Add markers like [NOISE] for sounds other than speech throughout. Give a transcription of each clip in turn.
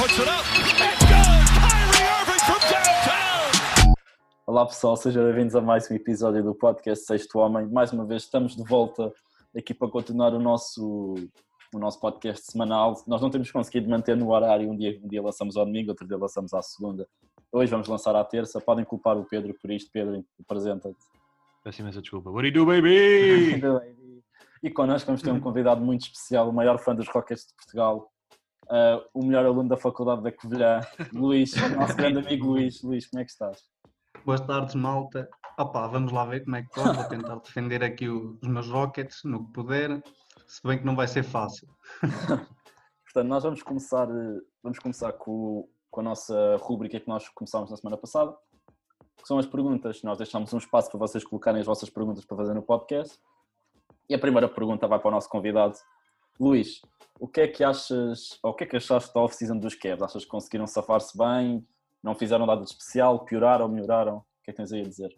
puts it up. It's good. Kyrie Irving from downtown. Olá pessoal, sejam bem-vindos a mais um episódio do podcast Sexto Homem. Mais uma vez estamos de volta aqui para continuar o nosso, o nosso podcast semanal. Nós não temos conseguido manter no horário, um dia, um dia lançamos ao domingo, outro dia lançamos à segunda. Hoje vamos lançar à terça, podem culpar o Pedro por isto. Pedro, apresenta-te. Peço imensa desculpa. What do you do, baby? [LAUGHS] E connosco vamos ter um convidado muito especial, o maior fã dos Rockets de Portugal, uh, o melhor aluno da Faculdade da Covilhã, Luís, nosso grande amigo Luís. Luís, como é que estás? Boas tardes, malta. Opa, vamos lá ver como é que estou. Vou tentar defender aqui os meus Rockets no que puder, se bem que não vai ser fácil. [LAUGHS] Portanto, nós vamos começar, eh, vamos começar com, com a nossa rúbrica que nós começámos na semana passada, que são as perguntas. Nós deixámos um espaço para vocês colocarem as vossas perguntas para fazer no podcast. E a primeira pergunta vai para o nosso convidado. Luís, o que é que achas, ou o que é que achaste da off-season dos Cavs? Achas que conseguiram safar-se bem? Não fizeram nada de especial? Pioraram? Melhoraram? O que é que tens aí a dizer?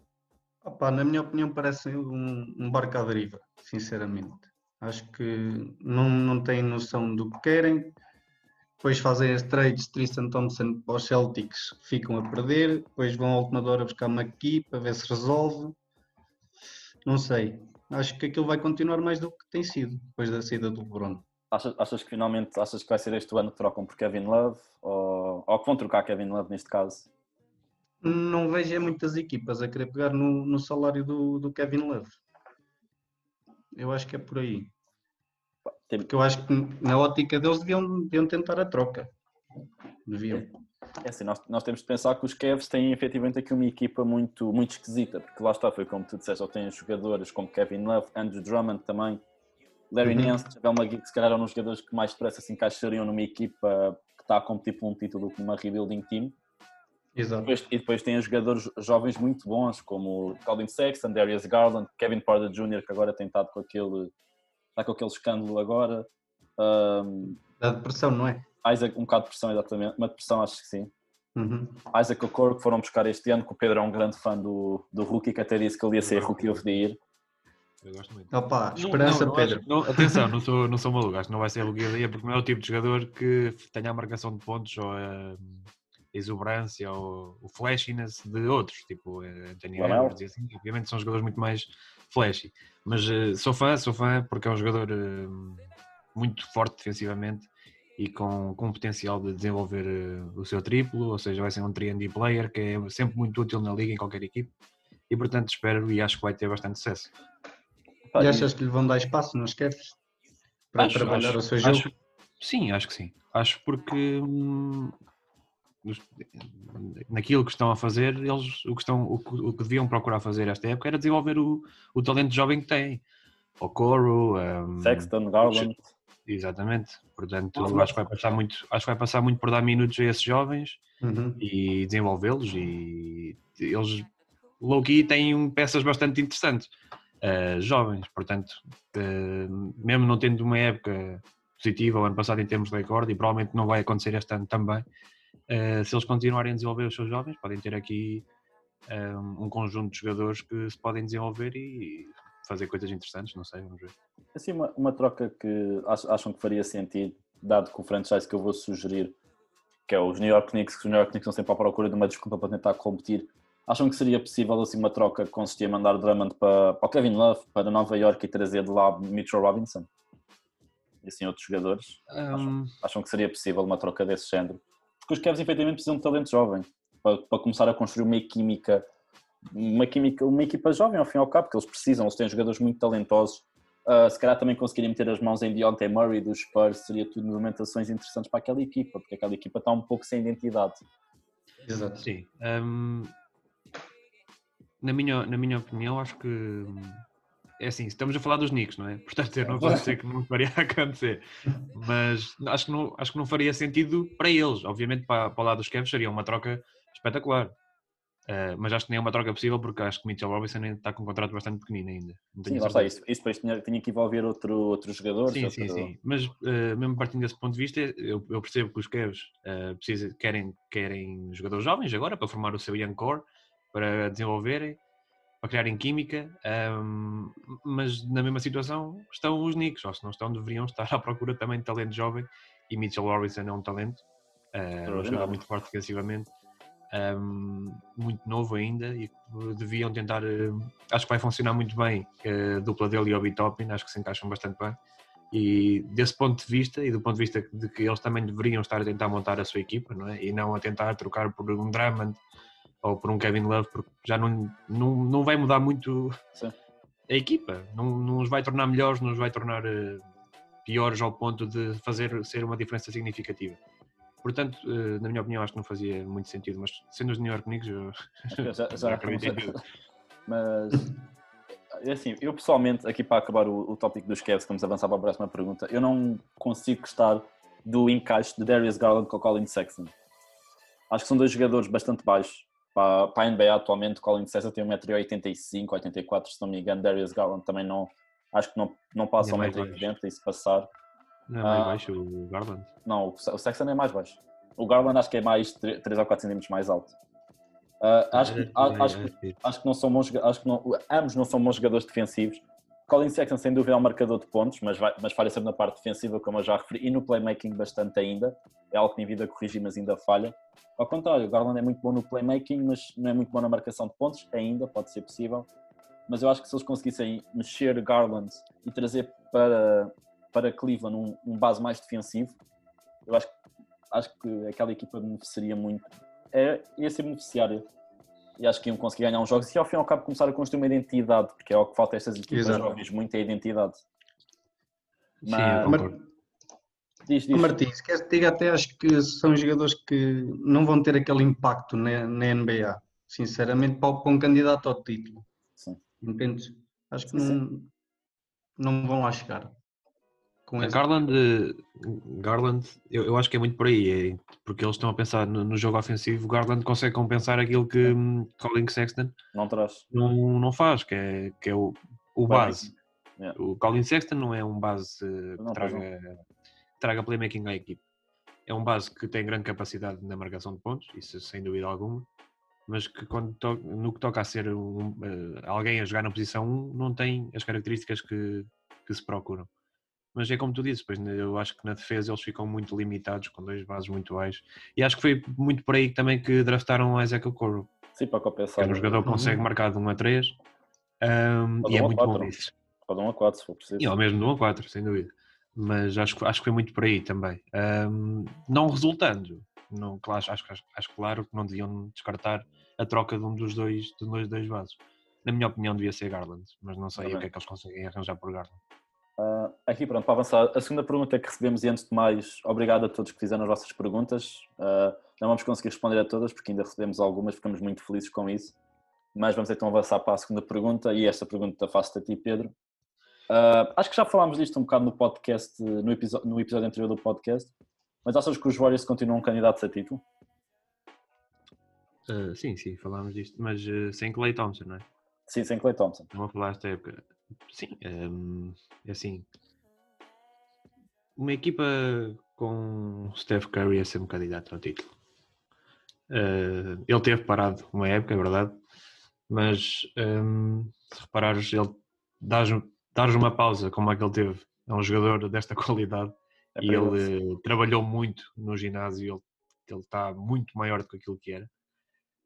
Opa, na minha opinião, parece um, um barco à deriva, sinceramente. Acho que não, não têm noção do que querem. Depois fazem as trades Tristan Thompson para os Celtics, ficam a perder. Depois vão à última hora buscar McKee para ver se resolve. Não sei. Acho que aquilo vai continuar mais do que tem sido depois da saída do LeBron. Achas, achas que finalmente achas que vai ser este o ano que trocam por Kevin Love? Ou, ou que vão trocar Kevin Love neste caso? Não vejo muitas equipas a querer pegar no, no salário do, do Kevin Love. Eu acho que é por aí. Porque eu acho que na ótica deles deviam, deviam tentar a troca. Deviam. É assim, nós, nós temos de pensar que os Cavs têm efetivamente aqui uma equipa muito, muito esquisita, porque lá está, foi como tu disseste, eles têm jogadores como Kevin Love, Andrew Drummond também, Larry Uhum. Nance, Javel McGee, que se calhar eram os jogadores que mais depressa se encaixariam numa equipa que está a competir por um título numa rebuilding team. Exato. Depois- e depois tem jogadores jovens muito bons, como Colin Sexton, Darius Garland, Kevin Porter Jr., que agora tem estado com aquele, está com aquele escândalo agora. Um, Da depressão, não é? Isaac, um bocado de pressão, exatamente, uma depressão acho que sim. Uhum. Isaac Okoro, que foram buscar este ano, que o Pedro é um grande fã do, do Rookie, que até disse que ele ia ser Rookie of the Year. Eu gosto muito. Opa, Não- esperança, não, não Pedro. acho- não, atenção, não sou, não sou maluco, acho que não vai ser Lugueia porque não é o tipo de jogador que tenha a marcação de pontos ou a exuberância ou o flashiness de outros, tipo eh, Anthony. Edwards e assim. Obviamente são jogadores muito mais flashy. Mas eh, sou fã, sou fã porque é um jogador eh, muito forte defensivamente e com, com potencial de desenvolver eh, o seu triplo, ou seja, vai ser um 3 player que é sempre muito útil na liga em qualquer equipe. E portanto espero e acho que vai ter bastante sucesso. E achas que lhe vão dar espaço nos Cavs? Para Acho- trabalhar acho- o seu jogo? acho- sim, acho que sim. Acho porque hum, naquilo que estão a fazer, eles o que, estão, o, que- o que deviam procurar fazer esta época era desenvolver o, o talento jovem que têm. O Coro, hum, Sexton, Garland. Exatamente. Portanto, acho que vai passar muito, acho que vai passar muito por dar minutos a esses jovens Uhum. e desenvolvê-los e eles low key têm um- peças bastante interessantes eh, jovens, portanto eh, mesmo não tendo uma época positiva o ano passado em termos de recorde e provavelmente não vai acontecer este ano também eh, se eles continuarem a desenvolver os seus jovens podem ter aqui eh, um conjunto de jogadores que se podem desenvolver e fazer coisas interessantes, não sei, vamos ver. Assim, uma, uma troca que ach- acham que faria sentido, dado que o franchise que eu vou sugerir, que é os New York Knicks, que os New York Knicks estão sempre à procura de uma desculpa para tentar competir, acham que seria possível assim uma troca que consistia em mandar Drummond para, para o Kevin Love, para Nova York e trazer de lá Mitchell Robinson? E assim outros jogadores? Um, Acham que seria possível uma troca desse género? Porque os Cavs efetivamente precisam de talento jovem para, para começar a construir uma química, uma química, uma equipa jovem ao fim e ao cabo, porque eles precisam, eles têm jogadores muito talentosos. Ah, se calhar também conseguirem meter as mãos em Deontay Murray dos Spurs seria tudo movimentações interessantes para aquela equipa, porque aquela equipa está um pouco sem identidade. Exato. Sim. hum, na, minha, na minha opinião, acho que é assim, estamos a falar dos Knicks, não é? Portanto, eu não posso dizer que não faria [LAUGHS] acontecer. Mas acho que não, acho que não faria sentido para eles. Obviamente, para, para o lado dos Cavs seria uma troca espetacular. Uh, mas acho que nem é uma troca possível porque acho que Mitchell Robinson ainda está com um contrato bastante pequenino ainda. Sim, lá está, isso, isso depois tinha, tinha que envolver outro, outros jogadores. Sim, sim, outro- sim. Mas eh, mesmo partindo desse ponto de vista, eu, eu percebo que os Cavs precisa- querem, querem jogadores jovens agora para formar o seu young core, para desenvolverem, para criarem química, ahm, mas na mesma situação estão os Knicks, ou se não estão, deveriam estar à procura também de talento jovem e Mitchell Robinson é um talento. Uh, um jogador muito forte defensivamente, um, muito novo ainda e deviam tentar. uh, acho que vai funcionar muito bem uh, a dupla dele e o Bitopin, acho que se encaixam bastante bem. E desse ponto de vista, e do ponto de vista de que eles também deveriam estar a tentar montar a sua equipa, não é? E não a tentar trocar por um Drummond ou por um Kevin Love, porque já não, não, não vai mudar muito Sim. a equipa, não, não os vai tornar melhores, não os vai tornar eh, piores ao ponto de fazer ser uma diferença significativa. Portanto, eh, na minha opinião, acho que não fazia muito sentido, mas sendo os New York Knicks, eu Eu já, [LAUGHS] já em tudo. Mas é assim, eu pessoalmente, aqui para acabar o, o tópico dos Cavs, vamos avançar para a próxima pergunta, eu não consigo gostar do encaixe de Darius Garland com o Colin Sexton. Acho que são dois jogadores bastante baixos. Para, para a NBA atualmente, Colin Sexton tem 1,85m, 84 se não me engano. Darius Garland também não, acho que não, não passa É mais 1,80m e se passar. Não é mais Ah. baixo o Garland. Não, o Se- o Sexton é mais baixo. O Garland acho que é mais 3 ou 4 centímetros mais alto. Ah, acho, que- a- acho, que- acho que não são bons, acho que não, ambos não são bons jogadores defensivos. Colin Sexton sem dúvida é um marcador de pontos, mas, vai, mas falha sempre na parte defensiva, como eu já referi, e no playmaking bastante ainda. É algo que tem vindo a corrigir, mas ainda falha. Ao contrário, o Garland é muito bom no playmaking, mas não é muito bom na marcação de pontos, ainda, pode ser possível. Mas eu acho que se eles conseguissem mexer Garland e trazer para, para Cleveland um, um base mais defensivo, eu acho, acho que aquela equipa beneficiaria muito. É, ia ser beneficiária e acho que iam conseguir ganhar uns jogos e ao fim e ao cabo começar a construir uma identidade, porque é o que falta a estas equipas Exato. jovens muito, é a identidade. Sim, Mas- eu concordo. Diz, diz. Martins, queres que te diga até acho que são jogadores que não vão ter aquele impacto na, na NBA, sinceramente, para, para um candidato ao título. Sim. Entendes? Acho que Sim, não, não vão lá chegar. Com esse- Garland, Garland eu, eu acho que é muito por aí, é, porque eles estão a pensar no, no jogo ofensivo. Garland consegue compensar aquilo que hum, Colin Sexton Não traz. não, não faz, que é, que é o, o base. yeah. O Colin Sexton não é um base que Não, traga, que traga playmaking à equipe. É um base que tem grande capacidade na marcação de pontos, isso sem dúvida alguma, mas que quando to- no que toca a ser um, eh, alguém a jogar na posição 1 não tem as características que, que se procuram. Mas é como tu dizes, pois eu acho que na defesa eles ficam muito limitados com dois bases muito baixos. E acho que foi muito por aí também que draftaram o Isaac Okoro, Sim, para que compensar. é um jogador que consegue Uhum. marcar de 1 a 3 um, e é um muito bom quatro. nisso. Pode um a 4 se for preciso. E ao mesmo de 1 a 4, sem dúvida. Mas acho, que- acho que foi muito por aí também. Ahm, não resultando, não, claro, acho, acho, acho claro que não deviam descartar a troca de um dos dois, de dois, dois bases. Na minha opinião, devia ser Garland, mas não sei Tá o que é que eles conseguem arranjar por Garland. Ah, aqui, pronto, para avançar, a segunda pergunta que recebemos, e antes de mais, obrigado a todos que fizeram as vossas perguntas. Ah, não vamos conseguir responder a todas, porque ainda recebemos algumas, ficamos muito felizes com isso. Mas vamos então avançar para a segunda pergunta, e esta pergunta faço-te a ti, Pedro. Ah, acho que já falámos disto um bocado no podcast, no episódio, no episódio anterior do podcast, mas achas que os Warriors continuam candidatos a título? Sim, sim, falámos disto, mas sem Clay Thompson, não é? Sim, sem Clay Thompson. Não vou falar esta época. Sim, hum, é assim. Uma equipa com Steph Curry a ser um candidato ao título. Eh, ele teve parado uma época, é verdade, mas hum, se reparares, ele dás uma pausa como a que ele teve a um jogador [LAUGHS] desta qualidade É e ele trabalhou muito no ginásio, ele, ele está muito maior do que aquilo que era.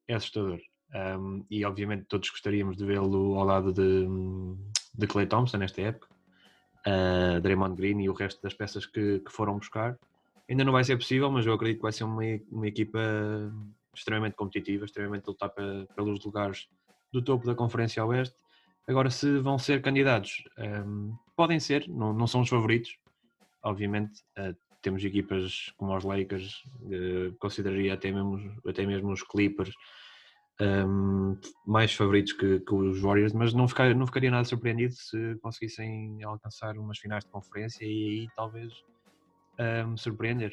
É assustador. Um, e obviamente todos gostaríamos de vê-lo ao lado de, de Clay Thompson nesta época, uh, Draymond Green e o resto das peças que, que foram buscar. Ainda não vai ser possível, mas eu acredito que vai ser uma, uma equipa extremamente competitiva, extremamente lutar pe- pelos lugares do topo da Conferência Oeste. Agora, se vão ser candidatos, um, podem ser, não, não são os favoritos, obviamente. uh, temos equipas como os Lakers, uh, consideraria até mesmo, até mesmo os Clippers, um, mais favoritos que, que os Warriors, mas não, ficar, não ficaria nada surpreendido se conseguissem alcançar umas finais de conferência e aí talvez um, surpreender.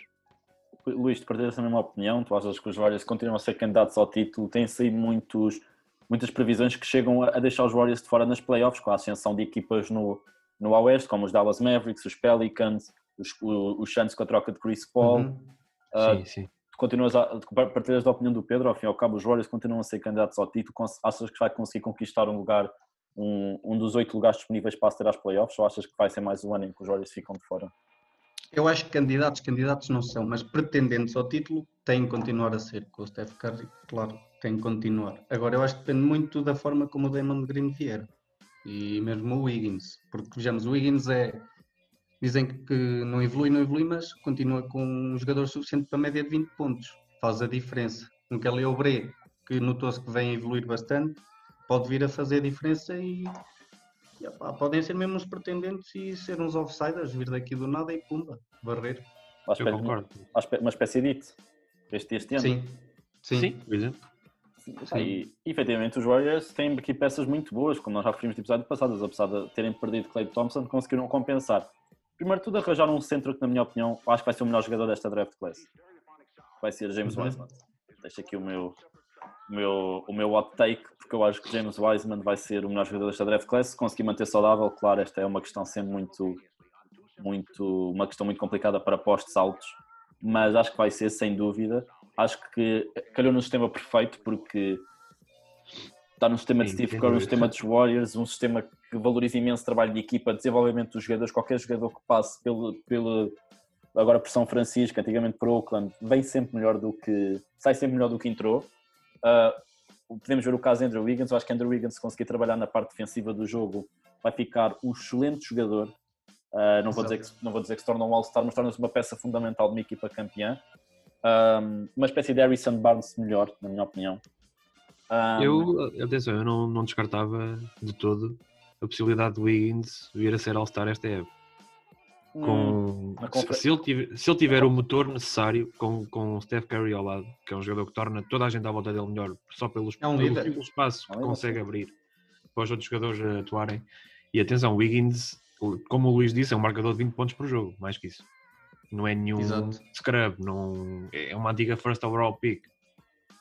Luís, tu partilhas a mesma opinião? Tu achas que os Warriors continuam a ser candidatos ao título? Têm saído muitos, muitas previsões que chegam a deixar os Warriors de fora nas playoffs, com a ascensão de equipas no, no Oeste, como os Dallas Mavericks, os Pelicans, os, os Suns com a troca de Chris Paul. Uhum. Ah, sim, sim. Continuas a partilhas da opinião do Pedro, ao fim e ao cabo, os Warriors continuam a ser candidatos ao título. Achas que vai conseguir conquistar um lugar, um, um dos oito lugares disponíveis para aceder às playoffs, ou achas que vai ser mais um ano em que os Warriors ficam de fora? Eu acho que candidatos, candidatos não são, mas pretendentes ao título tem que continuar a ser, com o Steph Curry, claro, tem que continuar. Agora, eu acho que depende muito da forma como o Damon Green vier. E mesmo o Wiggins, porque vejamos, o Wiggins é. Dizem que não evolui, não evolui, mas continua com um jogador suficiente para a média de 20 pontos. Faz a diferença. Um Kelly Oubre, que notou-se que vem a evoluir bastante, pode vir a fazer a diferença e, e, opá, podem ser mesmo uns pretendentes e ser uns offsiders, vir daqui do nada e pumba, espera- concordo. à espera- Uma espécie de it. Este, este ano. Sim, sim. Sim, por exemplo. Ah, E, efetivamente, os Warriors têm aqui peças muito boas, como nós já referimos no episódio passado, apesar de terem perdido Clay Thompson, conseguiram compensar. Primeiro de tudo, arranjaram um centro que, na minha opinião, acho que vai ser o melhor jogador desta draft class. Vai ser James Uhum. Wiseman. Deixo aqui o meu, o, meu, o meu hot take, porque eu acho que James Wiseman vai ser o melhor jogador desta draft class. Se conseguir manter saudável, claro, esta é uma questão sempre muito, muito, uma questão muito complicada para postos altos, mas acho que vai ser, sem dúvida. Acho que calhou no sistema perfeito, porque está no sistema de Sim, Steve Kerr, dúvida. sistema dos Warriors, um sistema que valoriza imenso trabalho de equipa, desenvolvimento dos jogadores, qualquer jogador que passe pelo, pelo agora por São Francisco, antigamente por Oakland, vem sempre melhor do que sai sempre melhor do que entrou. Ah, podemos ver o caso de Andrew Wiggins, eu acho que Andrew Wiggins se conseguir trabalhar na parte defensiva do jogo vai ficar um excelente jogador. Ah, não, vou dizer que, não vou dizer que se torna um All-Star, mas torna-se uma peça fundamental de uma equipa campeã. Um, uma espécie de Harrison Barnes melhor, na minha opinião. Um, Eu, atenção, eu não, não descartava de todo a possibilidade de Wiggins vir a ser All-Star esta época. hum, Com, na se, ele tiver, se ele tiver o motor necessário com, com o Steph Curry ao lado, que é um jogador que torna toda a gente à volta dele melhor, só pelos, É um pelo espaço É que consegue abrir para os outros jogadores atuarem. E atenção, Wiggins, como o Luís disse, é um marcador de 20 pontos por jogo, mais que isso. Não é nenhum Exato. scrub, não, é uma antiga first overall pick.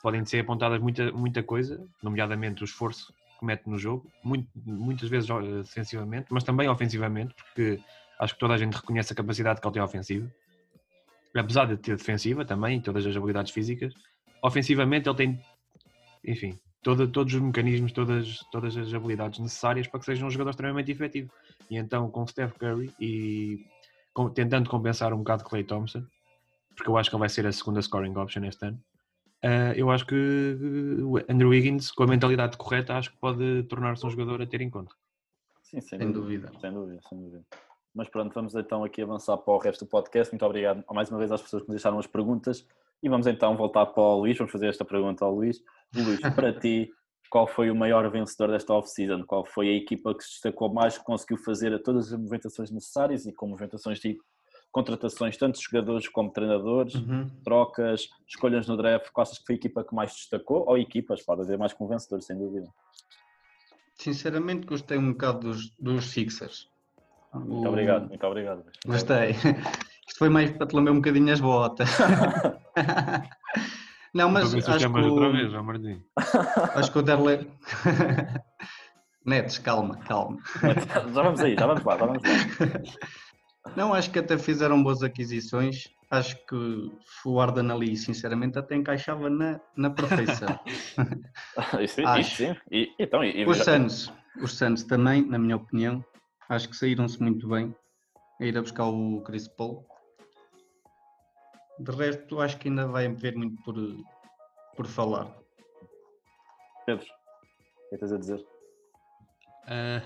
Podem ser apontadas muita, muita coisa, nomeadamente o esforço que mete no jogo, muito- muitas vezes eh, defensivamente, mas também ofensivamente, porque acho que toda a gente reconhece a capacidade que ele tem ofensiva. Apesar de ter defensiva também, todas as habilidades físicas, ofensivamente ele tem, enfim, toda- todos os mecanismos, todas, todas as habilidades necessárias para que seja um jogador extremamente efetivo. E então com Steph Curry e com- tentando compensar um bocado Clay Thompson, porque eu acho que ele vai ser a segunda scoring option este ano. Eh, eu acho que eh, o Andrew Wiggins, com a mentalidade correta, acho que pode tornar-se um jogador a ter em conta. Sim, sem, Sem dúvida. dúvida. Sem dúvida, sem dúvida. Mas pronto, vamos então aqui avançar para o resto do podcast. Muito obrigado mais uma vez às pessoas que nos deixaram as perguntas. E vamos então voltar para o Luís. Vamos fazer esta pergunta ao Luís. Luís, [LAUGHS] para ti, qual foi o maior vencedor desta off-season? Qual foi a equipa que se destacou mais, que conseguiu fazer a todas as movimentações necessárias e com movimentações de contratações, tanto de jogadores como treinadores, Uhum. trocas, escolhas no draft? Qual achas que foi a equipa que mais destacou? Ou equipas, pode haver mais vencedor, sem dúvida. Sinceramente, gostei um bocado dos, dos Sixers. Muito O- obrigado, muito obrigado. Gostei. Isto foi mais para te lamber um bocadinho as botas. [LAUGHS] Não, mas [LAUGHS] acho que, o, vez, acho que o Derle... Netes, calma, calma. já vamos aí, já vamos lá, já vamos lá. [LAUGHS] Não, acho que até fizeram boas aquisições. Acho que o Arden ali, sinceramente, até encaixava na, na perfeição. [LAUGHS] Isso, isso, Acho. sim. E, então, e, Os já- Suns, os Suns também, na minha opinião, acho que saíram-se muito bem a ir a buscar o Chris Paul. De resto, acho que ainda vai haver muito por, por falar. Pedro, o que tens a dizer? Ah,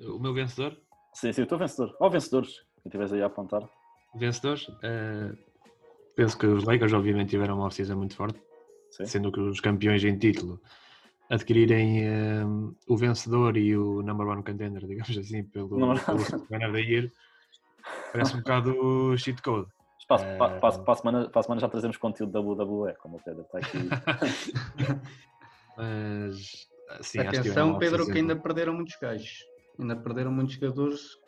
o meu vencedor? Sim, sim, eu estou vencedor. Ou vencedores, que estiveres aí a apontar. Vencedores? ah, penso que os Lakers, obviamente, tiveram uma off-season muito forte, Sim. sendo que os campeões em título adquirirem ah, o vencedor e o number one contender, digamos assim, pelo, of the Year. Parece um bocado cheat code. Espaço, Eh, para, para, para, a semana, para a semana já trazemos conteúdo da WWE, como o Pedro está aqui. [LAUGHS] Mas, sim, que Atenção, uma Pedro, que ainda perderam muitos gajos. Ainda perderam muitos jogadores.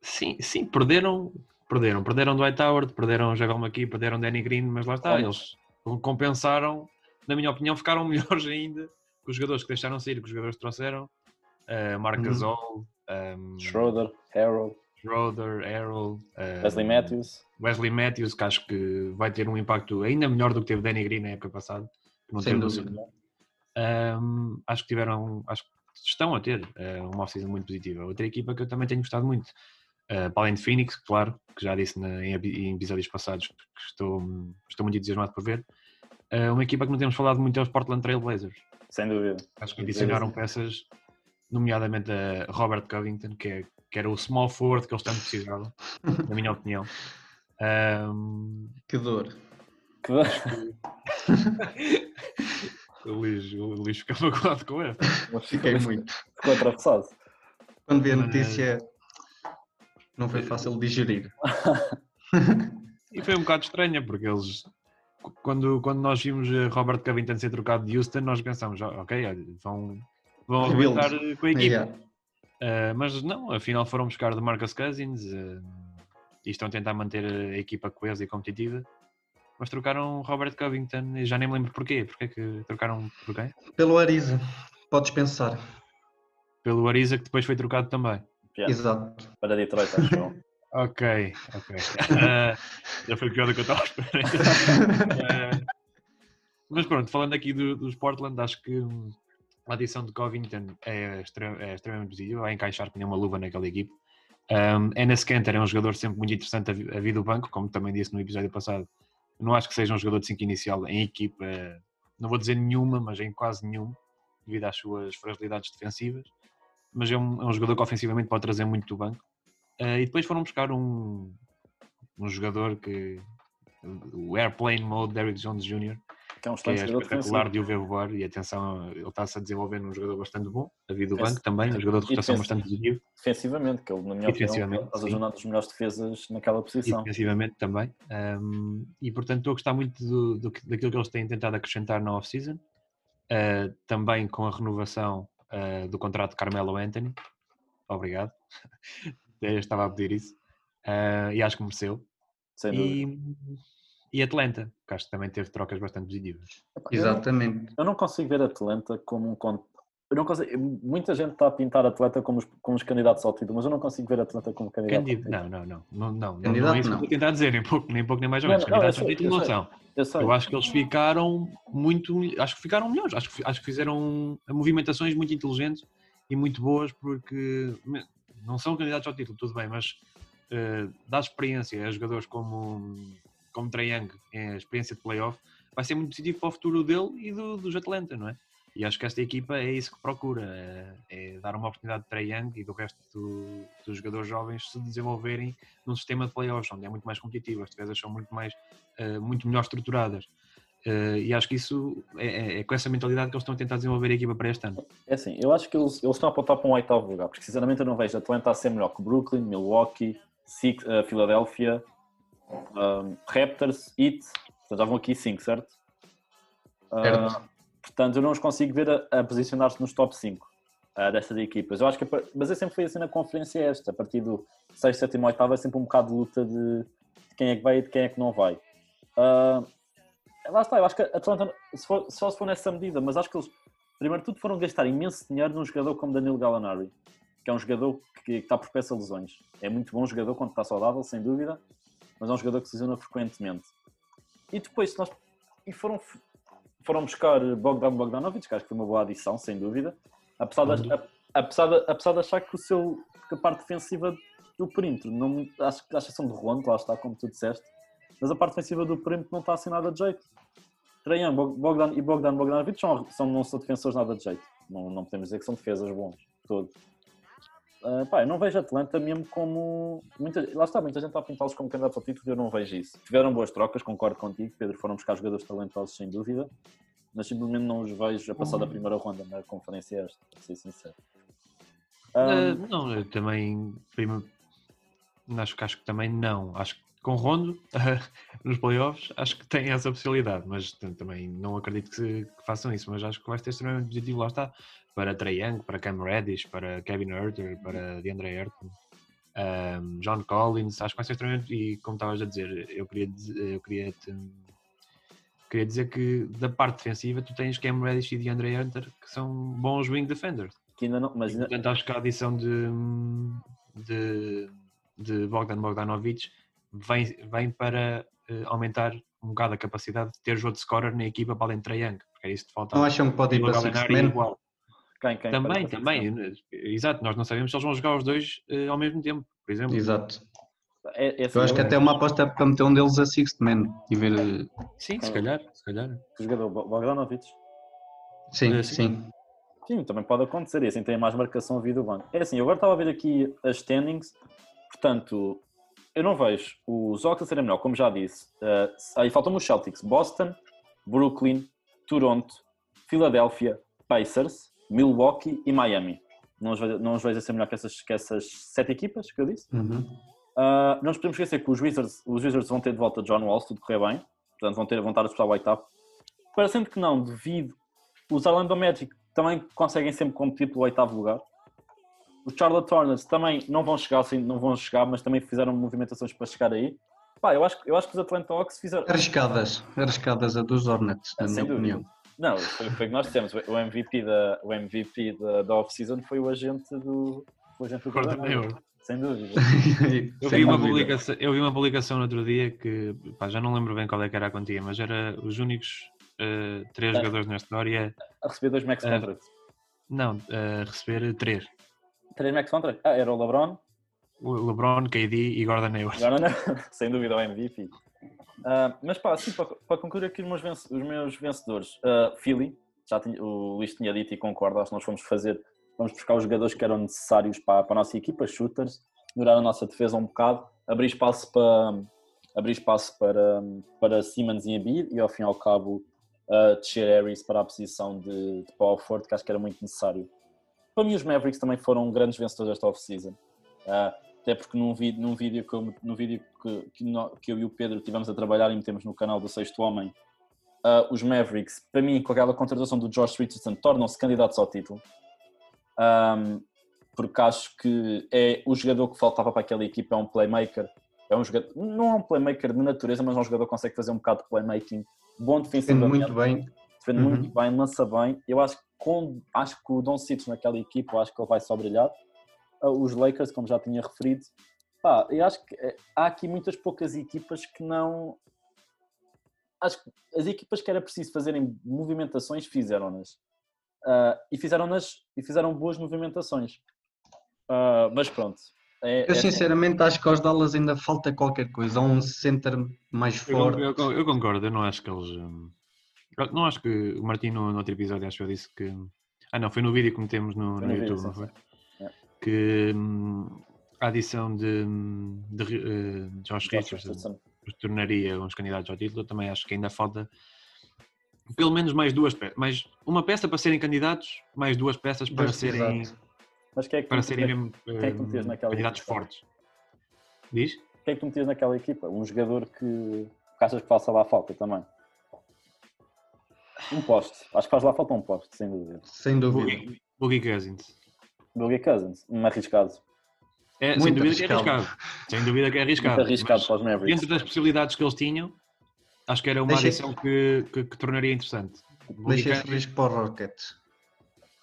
Sim, sim, perderam, perderam, perderam Dwight Howard, perderam Javel McKee, perderam Danny Green, mas lá está, eles compensaram, na minha opinião, ficaram [LAUGHS] melhores ainda com os jogadores que deixaram sair, com os jogadores que trouxeram, uh, Marc Uhum. Gasol, um, Schroeder, Harold, Schroeder, Errol, um, Wesley Matthews. Wesley Matthews, que acho que vai ter um impacto ainda melhor do que teve Danny Green na época passada. que não Sem dúvida. Um, acho que tiveram, acho que estão a ter uh, uma off-season muito positiva. Outra equipa que eu também tenho gostado muito Uh, para além de Phoenix, claro, que já disse na, em, em, episódios passados que estou, estou muito entusiasmado por ver. Uh, uma equipa que não temos falado muito é os Portland Trail Blazers. Sem dúvida. Acho que adicionaram peças, nomeadamente a Robert Covington, que, é, que era o small forward que eles tanto precisavam, na minha opinião. Um, que dor. Que dor. [LAUGHS] o Luís, o Luís ficou magoado com essa. Fiquei muito. Ficou atravessado. Quando vi a notícia, não foi fácil de digerir. [LAUGHS] e foi um bocado estranha, porque eles, quando, quando nós vimos Robert Covington ser trocado de Houston, nós pensamos, ok, vão, vão arrebentar com a equipa. Yeah. Uh, mas não, afinal foram buscar de Marcus Cousins uh, e estão a tentar manter a equipa coesa e competitiva. Mas trocaram Robert Covington e já nem me lembro porquê. Porquê que trocaram por quem? Pelo Ariza, podes pensar. Pelo Ariza que depois foi trocado também. Yeah. Exato. Para Detroit, acho eu. [LAUGHS] ok, ok. Uh, [LAUGHS] já foi pior do que eu estava a esperar. uh, mas pronto, falando aqui do, dos Portland, acho que a adição de Covington é, extrem, é extremamente positiva, vai encaixar com uma luva naquela equipe. Um, Enes Kanter é um jogador sempre muito interessante a, a vir do banco, como também disse no episódio passado. Não acho que seja um jogador de 5 inicial em equipa, não vou dizer nenhuma, mas em quase nenhuma, devido às suas fragilidades defensivas mas é um, é um jogador que ofensivamente pode trazer muito do banco. Uh, e depois foram buscar um, um jogador que o Airplane Mode Derrick Jones Jr. Que é, um que é espetacular de o ver voar e atenção, ele está-se a desenvolver num jogador bastante bom, a vida do banco também, um jogador de rotação bastante positivo. Defensivamente, que ele na minha opinião está a jornada dos melhores defesas naquela posição. E defensivamente também. Um, e portanto estou a gostar muito do, do, daquilo que eles têm tentado acrescentar na off-season. Uh, também com a renovação uh, do contrato de Carmelo Anthony. Obrigado. [LAUGHS] Eu estava a pedir isso. Uh, e acho que mereceu. Sem e, e Atlanta, que acho que também teve trocas bastante positivas. Exatamente. Eu não, consigo ver Atlanta como um. Eu não consigo, muita gente está a pintar Atlanta como os, como os candidatos ao título, mas eu não consigo ver Atlanta como candidato. Candido, não, não, não, não, não, candidato, não é isso que eu estou a tentar dizer, nem pouco, nem pouco nem mais ou menos. Candidatos ao título não são. Eu, eu, acho que eles ficaram muito. Acho que ficaram melhores. Acho que, acho que fizeram movimentações muito inteligentes e muito boas, porque não são candidatos ao título, tudo bem, mas uh, dá experiência a jogadores como, como Trae Young, a experiência de playoff, vai ser muito positivo para o futuro dele e do, dos Atlanta, não é? E acho que esta equipa é isso que procura, é, é dar uma oportunidade de Trae Young e do resto do, dos jogadores jovens se desenvolverem num sistema de playoffs, onde é muito mais competitivo, as defesas são muito, mais, uh, muito melhor estruturadas. Uh, e acho que isso é, é, é, com essa mentalidade que eles estão a tentar desenvolver a equipa para este ano. É assim, eu acho que eles, eles estão a apontar para um oitavo lugar, porque sinceramente eu não vejo Atlanta a ser melhor que Brooklyn, Milwaukee, Six, uh, Philadelphia, um, Raptors, Heat, já vão aqui 5, certo? certo. Uh, Portanto, eu não os consigo ver a, a posicionar-se nos top 5 uh, destas equipas. Eu acho que, mas eu sempre fui assim na conferência esta, a partir do 6, 7 e 8 é sempre um bocado de luta de, de, quem é que vai e de quem é que não vai. Uh, lá está, eu acho que a Atlanta, se for, só se for nessa medida, mas acho que eles, primeiro de tudo, foram gastar imenso dinheiro num jogador como Danilo Gallinari, que é um jogador que, que está por peça lesões. É muito bom jogador quando está saudável, sem dúvida, mas é um jogador que se lesiona frequentemente. E depois, se nós, e foram foram buscar Bogdan Bogdanovic, que acho que foi uma boa adição, sem dúvida. Apesar de, apesar de, apesar de achar que, o seu, que a parte defensiva do perímetro, não, acho, que são de Rondo, lá está, como tu disseste, mas a parte defensiva do perímetro não está assim nada de jeito. Trajan Bogdan e Bogdan Bogdanovic são, são, não são defensores nada de jeito. Não, não podemos dizer que são defesas bons, todos. Uh, pá, eu não vejo Atlanta mesmo como. Muita, lá está, muita gente está a pintá-los como candidatos ao título e eu não vejo isso. Tiveram boas trocas, concordo contigo, Pedro. Foram buscar jogadores talentosos, sem dúvida, mas simplesmente não os vejo a passar da uhum. primeira ronda na conferência esta, para ser sincero. Um, uh, não, eu também. Prima, acho, que, acho que também não. Acho que com Rondo [LAUGHS] nos playoffs, acho que tem essa possibilidade, mas também não acredito que, que, façam isso. Mas acho que vai ser extremamente positivo, lá está para Trae Young, para Cam Reddish, para Kevin Herter, para DeAndre Ayton, um, John Collins, acho que vai ser extremamente, e como estavas a dizer, eu queria, dizer, eu queria, te, queria dizer que da parte defensiva tu tens Cam Reddish e DeAndre Ayton que são bons wing defenders. Que ainda não, mas ainda... Portanto, acho que a adição de, de, de Bogdan Bogdanovic vem, vem para uh, aumentar um bocado a capacidade de ter jogo de scorer na equipa para além de Trae Young, porque é isso que falta. Não acham que pode ir para Six igual. Quem, quem também, também. Exato, nós não sabemos se eles vão jogar os dois uh, ao mesmo tempo. por exemplo. Exato. É, é assim, Eu acho que eu- até é uma aposta para meter um deles a Sixth Man e ver. eh, Sim, se calhar, se calhar. o jogador Bo- Bogdanovic. Sim, Eh, sim. sim. Sim, também pode acontecer, e assim tem mais marcação a vida do banco. É assim, eu agora estava a ver aqui as standings, portanto, eu não vejo os Hawks a serem melhor, como já disse. Eh, aí faltam os Celtics, Boston, Brooklyn, Toronto, Filadélfia, Pacers, Milwaukee e Miami. Não os vejo, não os vejo a ser melhor que essas, que essas sete equipas que eu disse. Uhum. Uh, não nos podemos esquecer que os Wizards, os Wizards vão ter de volta John Wall, se tudo correr bem. Portanto, vão, ter, vão estar a disputar o oitavo. Parecendo que não, devido. Os Orlando Magic também conseguem sempre competir pelo oitavo lugar. Os Charlotte Hornets também não vão chegar, assim, não vão chegar, mas também fizeram movimentações para chegar aí. Pá, eu acho, eu acho que os Atlanta Hawks fizeram. Arriscadas. Arriscadas a dos Hornets, na Ah, minha sem dúvida. opinião. Não, foi, foi o que nós dissemos. O MVP da, o MVP da, da off-season foi o agente do. O agente do. Sem dúvida. [LAUGHS] Eu Sem vi, uma publicação, eu vi uma publicação no outro dia que pá, já não lembro bem qual é que era a quantia, mas era os únicos eh, três É. jogadores na história, A receber dois max contracts. não, a receber três: Três max contracts. Ah, era o LeBron, o LeBron, KD e Gordon Hayward. Não, [LAUGHS] sem dúvida o MVP. Ah, mas pá, assim, para, para concluir aqui os meus, venc- os meus vencedores, ah, Philly, já tinha, o Luís tinha dito e concordo, acho que nós fomos fazer, vamos buscar os jogadores que eram necessários para, para a nossa equipa, shooters, melhorar a nossa defesa um bocado, abrir espaço para, abrir espaço para, para Simmons e Embiid e ao fim e ao cabo uh, descer Harris para a posição de, de power forward, que acho que era muito necessário. Para mim os Mavericks também foram grandes vencedores desta off-season. Ah, até porque num vídeo, num vídeo, que, eu, num vídeo que, que, nó- que eu e o Pedro tivemos a trabalhar e metemos no canal do Sexto Homem, ah, os Mavericks, para mim, com aquela contratação do Josh Richardson, tornam-se candidatos ao título. Ahm, porque acho que é o jogador que faltava para aquela equipa, é um playmaker. É um jogador, não é um playmaker de natureza, mas é um jogador que consegue fazer um bocado de playmaking. Bom Defende defensivamente, muito bem. defende Uhum. muito bem, lança bem. Eu acho que, com, acho que o Don Citos naquela equipa, acho que ele vai só brilhar. Ah, Os Lakers, como já tinha referido, pá, eu acho que eh, há aqui muitas poucas equipas que não. Acho que as equipas que era preciso fazerem movimentações fizeram-nas. Ah, e fizeram-nas e fizeram boas movimentações. Ah, mas pronto. É, Eu é- sinceramente acho que aos Dallas ainda falta qualquer coisa. Um center mais forte. eu- eu- eu concordo, eu não acho que eles. eu não acho que o Martim no, no outro episódio acho que eu disse que. Ah não, foi no vídeo que metemos no, no YouTube, não foi? É. Que hum, a adição de, de, eh, Josh Josh Richardson tornaria uns candidatos ao título, também acho que ainda falta pelo menos mais duas peças, mais uma peça para serem candidatos, mais duas peças para Dois- serem. Mas quem é que para serem mesmo é que tu eh, candidatos equipa? fortes. Diz? Quem é que tu metias naquela equipa? Um jogador que, que achas que faça lá falta também? Um poste. Acho que faz lá falta um poste, sem dúvida. Sem dúvida. Boogie, Cousins. Boogie Cousins, um arriscado. É, sem Muito dúvida que é arriscado. arriscado. Sem dúvida que é arriscado. Muito arriscado para os Mavericks. dentro das possibilidades que eles tinham, acho que era uma Deixa- adição que, que, que tornaria interessante. Boogie Deixa Cousins- risco para os Rockets.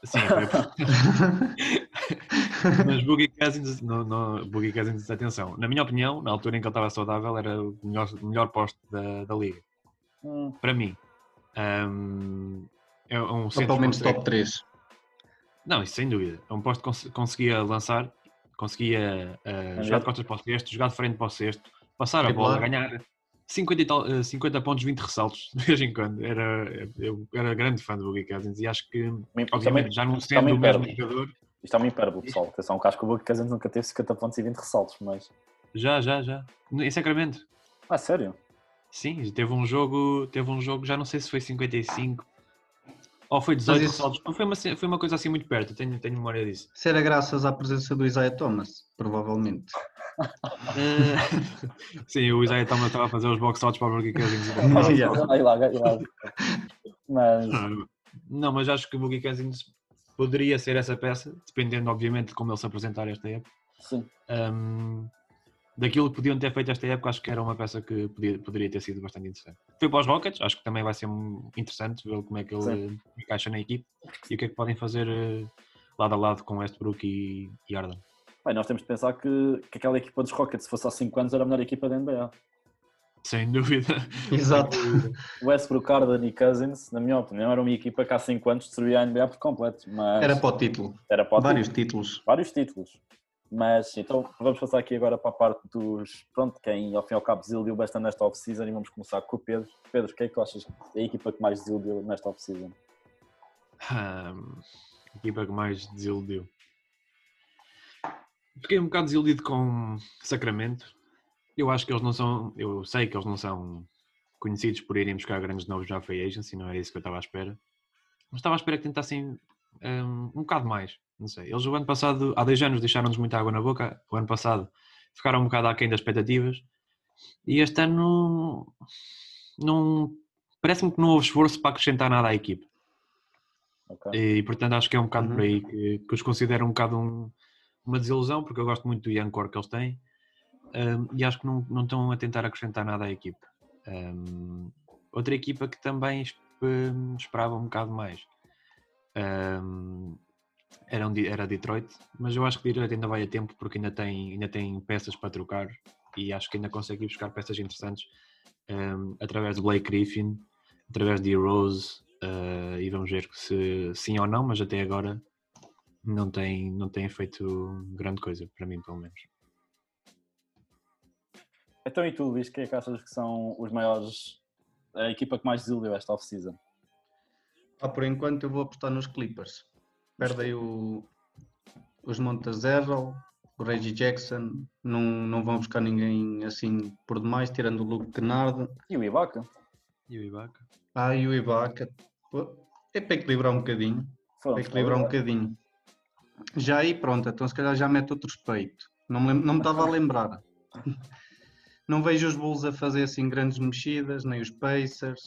Sim, foi- [LAUGHS] Mas Boogie Cousins, no, no, Boogie Cousins, atenção, na minha opinião, na altura em que ele estava saudável, era o melhor, o melhor poste da, da liga. Hum, Para mim. Ahm, é um Ou centro pelo menos top 3. Não, isso sem dúvida. É um poste que cons- conseguia lançar, conseguia ah, jogar de costas para o cesto, jogar de frente para o cesto, passar a bola, Driblar. ganhar 50, e tal, ah, 50 pontos, 20 ressaltos, [LAUGHS] de vez em quando. Era, eu era grande fã do Boogie Cousins e acho que, também, obviamente, já não sendo o mesmo jogador, isto é uma hipérbole, pessoal. Atenção, que acho que o Boogie Cousins nunca teve 50 pontos e 20 ressaltos, mas... já, já, já. Em Sacramento. Ah, sério? Sim, teve um jogo, teve um jogo, já não sei se foi 55 ou foi 18 isso- ressaltos. Foi uma, foi uma coisa assim muito perto, tenho, tenho memória disso. Isso era graças à presença do Isaiah Thomas, provavelmente. [LAUGHS] Sim, o Isaiah Thomas estava a fazer os box outs para o Boogie Cousins. Aí lá. Mas... Não, mas acho que o Boogie Cousins poderia ser essa peça, dependendo obviamente de como ele se apresentar esta época. Sim. Ahm, daquilo que podiam ter feito esta época, acho que era uma peça que podia- poderia ter sido bastante interessante. Foi para os Rockets, acho que também vai ser interessante ver como é que ele Sim. encaixa na equipe e o que é que podem fazer eh, lado a lado com Westbrook e, e Harden. Bem, nós temos de pensar que, que aquela equipa dos Rockets, se fosse há 5 anos, era a melhor equipa da NBA. Sem dúvida. [LAUGHS] Exato. Westbrook, Harden e Cousins, na minha opinião, era uma equipa que há 5 anos destruía a NBA por completo. Mas Era para o título. era para o Vários título. títulos. Vários títulos. Mas então vamos passar aqui agora para a parte dos. Pronto, quem ao fim e ao cabo desiludiu bastante nesta off-season e vamos começar com o Pedro. Pedro, o que é que tu achas que é a equipa que mais desiludiu nesta off-season? Ahm, a equipa que mais desiludiu. Fiquei um bocado desiludido com Sacramento. Eu acho que eles não são. Eu sei que eles não são conhecidos por irem buscar grandes novos já free agency, não era isso que eu estava à espera. Mas estava à espera que tentassem um, um bocado mais. Não sei. Eles o ano passado, há dois anos, deixaram-nos muita água na boca. O ano passado ficaram um bocado aquém das expectativas. E este ano não. Parece-me que não houve esforço para acrescentar nada à equipe. Ok? E portanto acho que é um bocado por Uhum. aí que, que os considero um bocado um- uma desilusão, porque eu gosto muito do young core que eles têm um, e acho que não, não estão a tentar acrescentar nada à equipe. Um, outra equipa que também esp- esperava um bocado mais um, era, um era Detroit, mas eu acho que Detroit ainda vai a tempo porque ainda tem, ainda tem peças para trocar e acho que ainda consegue buscar peças interessantes um, através de Blake Griffin, através de Rose uh, e vamos ver se sim ou não, mas até agora não tem, não tem feito grande coisa, para mim pelo menos. Então e tu, Luís, quem é que achas que são os maiores. a equipa que mais desiludiu esta off-season? Ah, por enquanto eu vou apostar nos Clippers. Perdem o, os Montas Errol, o Reggie Jackson, não, não vão buscar ninguém assim por demais, tirando o Luke Kennard. E o Ibaka? E o Ibaka? Ah, e o Ibaka. É para equilibrar um bocadinho. Para equilibrar um bocadinho. Já aí, pronto, então se calhar já mete outro respeito. Não me, não me estava a lembrar. [LAUGHS] Não vejo os Bulls a fazer assim grandes mexidas, nem os Pacers,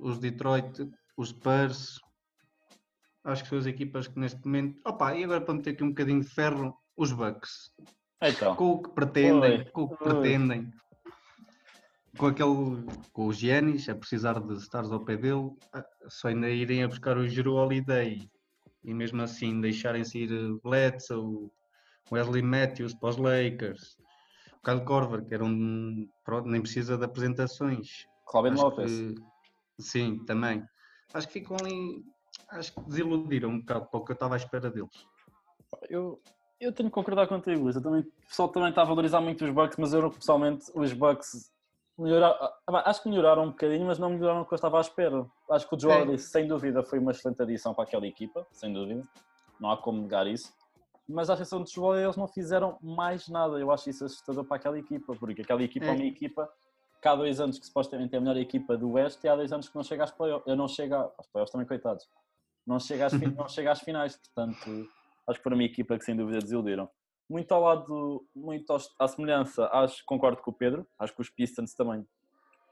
os Detroit, os Spurs. Acho que são as equipas que neste momento. Opa, e agora para meter aqui um bocadinho de ferro, os Bucks. Então, Com o que pretendem, Oi, com o que oi. pretendem. Com aquele, com os Giannis, a precisar de stars ao pé dele, só ainda irem a buscar o Giro Holiday e mesmo assim deixarem-se ir eh, Bledsoe, Wesley Matthews para os Lakers, o Kyle Korver, que era um, pronto, nem precisa de apresentações. Robin Lopes. que- sim, também. Acho que ficam ali, acho que desiludiram um bocado para o que eu estava à espera deles. Eu, eu tenho que concordar contigo, Luís. Eu também, o pessoal também está a valorizar muito os Bucks, mas eu pessoalmente os Bucks melhoraram, acho que melhoraram um bocadinho, mas não melhoraram o que eu estava à espera. Acho que o Joel É. Sem dúvida, foi uma excelente adição para aquela equipa, sem dúvida. Não há como negar isso. Mas à exceção do Joel, eles não fizeram mais nada. Eu acho isso assustador para aquela equipa, porque aquela equipa é, É. uma equipa que há dois anos que supostamente é a melhor equipa do Oeste e há dois anos que não chega às playoffs. Eu não chego às playoffs também, coitados. Não chega às, fin- não chega às finais, portanto, acho que foi uma equipa que sem dúvida desiludiram. Muito ao lado, muito aos- à semelhança, acho, concordo com o Pedro, acho que os Pistons também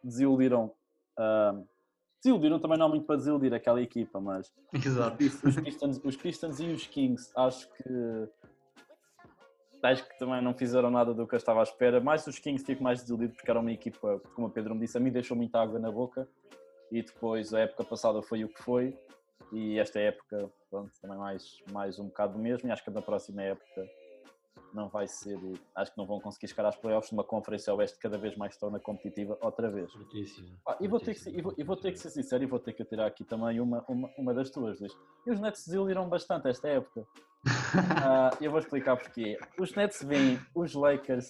desiludiram. ah, desiludiram também não há muito para desiludir aquela equipa, mas Exato. os Pistons, os Pistons e os Kings acho que acho que também não fizeram nada do que eu estava à espera. Mais os Kings fico mais desiludido porque era uma equipa, como o Pedro me disse, a mim deixou muita água na boca e depois a época passada foi o que foi e esta época pronto, também mais, mais um bocado do mesmo e acho que na próxima época não vai ser, acho que não vão conseguir chegar às playoffs numa conferência oeste cada vez mais torna competitiva outra vez. Ah, e, vou ter que, ser- e, vou, e vou ter que ser sincero e vou ter que tirar aqui também uma, uma, uma das tuas, Luís. E os Nets desiludiram bastante esta época. Ah, eu vou explicar porquê. Os Nets veem os Lakers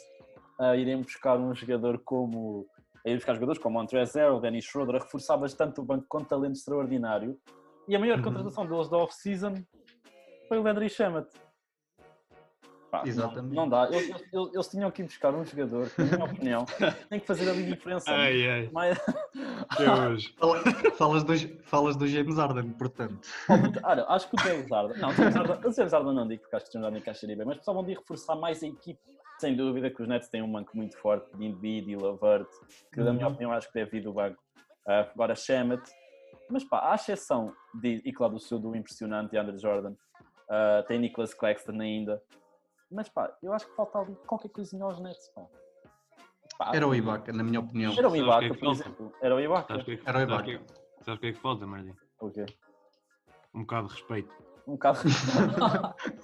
a irem buscar um jogador como. a ir buscar jogadores como Montrezl Harrell, Dennis Schroeder, a reforçar bastante o banco com talento extraordinário. E a maior Uhum. contratação deles da off-season foi o Landry Shamet. Pá, não- Exatamente. Não, dá. Eles, eles- eles tinham que ir buscar um jogador, na minha [LAUGHS] opinião, tem que fazer ali diferença. Ai, ai, Mas, que hoje. [LAUGHS] Fala- falas, do, falas do James Harden, portanto. olha, acho que o James Harden, não, o James Harden, o James Harden não digo, porque acho que o James Harden encaixaria bem, mas precisavam de reforçar mais a equipe. Sem dúvida que os Nets têm um banco muito forte de Embiid e Lavert, que na minha Uhum. opinião acho que deve vir do banco. Ah, agora Shemet, mas pá, à exceção de, e claro, do seu do impressionante Andrew Jordan, ah, tem Nicholas Claxton ainda, mas pá, eu acho que falta ali qualquer coisinha aos Nets, pá. Pá, Era o Ibaka, na minha opinião. Era o Ibaka, é que por exemplo. Era o Ibaka. Sabes o que é que- Era o sabes o que Ibaka. é- sabes o que é que falta, Martim? O quê? Um bocado de respeito. Um bocado. [LAUGHS]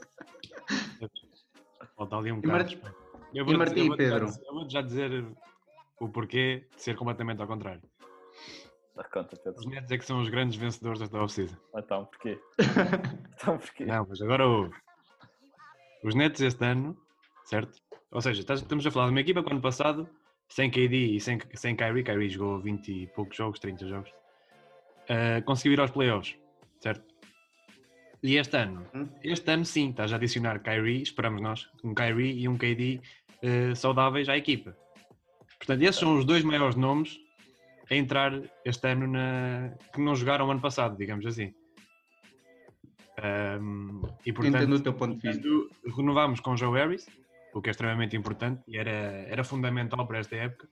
Falta ali um bocado Mar- de respeito. Eu e vou-te- Martim eu e já Pedro? dizer- Eu vou-te já dizer o porquê de ser completamente ao contrário. Dá conta, Pedro. Os Nets é que são os grandes vencedores desta off-season. Então, porquê? [LAUGHS] Então, porquê? Não, mas agora ouve. Os Nets este ano certo? Ou seja, estamos a falar de uma equipa que ano passado, sem KD e sem, sem Kyrie, Kyrie jogou 20 e poucos jogos, 30 jogos, eh, conseguiu ir aos playoffs, certo? E este ano, Hum. este ano sim, estás a adicionar Kyrie, esperamos nós, um Kyrie e um KD eh, saudáveis à equipa. Portanto, esses são os dois maiores nomes a entrar este ano na... que não jogaram ano passado, digamos assim. Ahm, e portanto, Entendo o teu ponto de vista. Renovámos com Joe Harris, o que é extremamente importante e era, era fundamental para esta época.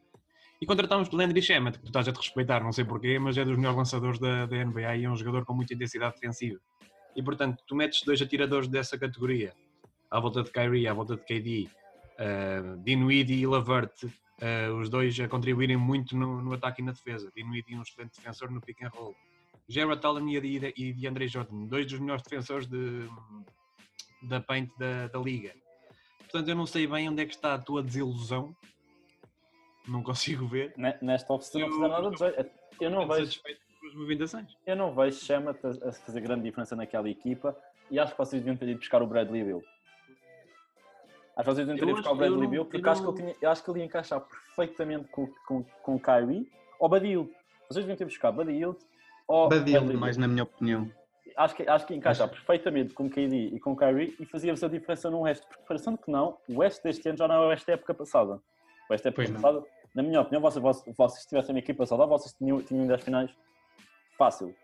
E contratámos Landry Shamet, que tu estás a te respeitar, não sei porquê, mas é dos melhores lançadores da, da NBA e é um jogador com muita intensidade defensiva. E portanto, tu metes dois atiradores dessa categoria, à volta de Kyrie, à volta de KD, uh, Dinwiddie e Lavert, uh, os dois a contribuírem muito no, no ataque e na defesa. Dinwiddie um excelente defensor no pick and roll. Jared Allen e, e, e DeAndre Jordan, dois dos melhores defensores de, da paint da, da liga. Portanto, eu não sei bem onde é que está a tua desilusão. Não consigo ver. Ne- Nesta oficina não fizer nada de jeito. Eu não Estou vejo, satisfeito com as movimentações. eu não vejo Chama a fazer grande diferença naquela equipa e acho que vocês deviam ter ido buscar o Bradley Bill. Acho que vocês deviam ter Eu ido buscar o Bradley Bill eu porque acho que, ele tinha, eu acho que ele ia encaixar perfeitamente com, com, com o Kyrie ou Badil. Vocês deviam ter buscado Badil ou Badil, Bradley mais na minha opinião. Acho que, acho que Acho- perfeitamente com KD e com Kyrie e fazia-vos a diferença no Oeste. Porque parecendo que não, o Oeste deste ano já não é o Oeste da época passada. O Oeste da época Pois não. passada, na minha opinião, vocês, vocês, vocês tivessem uma equipa saudável, vocês tinham, tinham ido às finais fácil.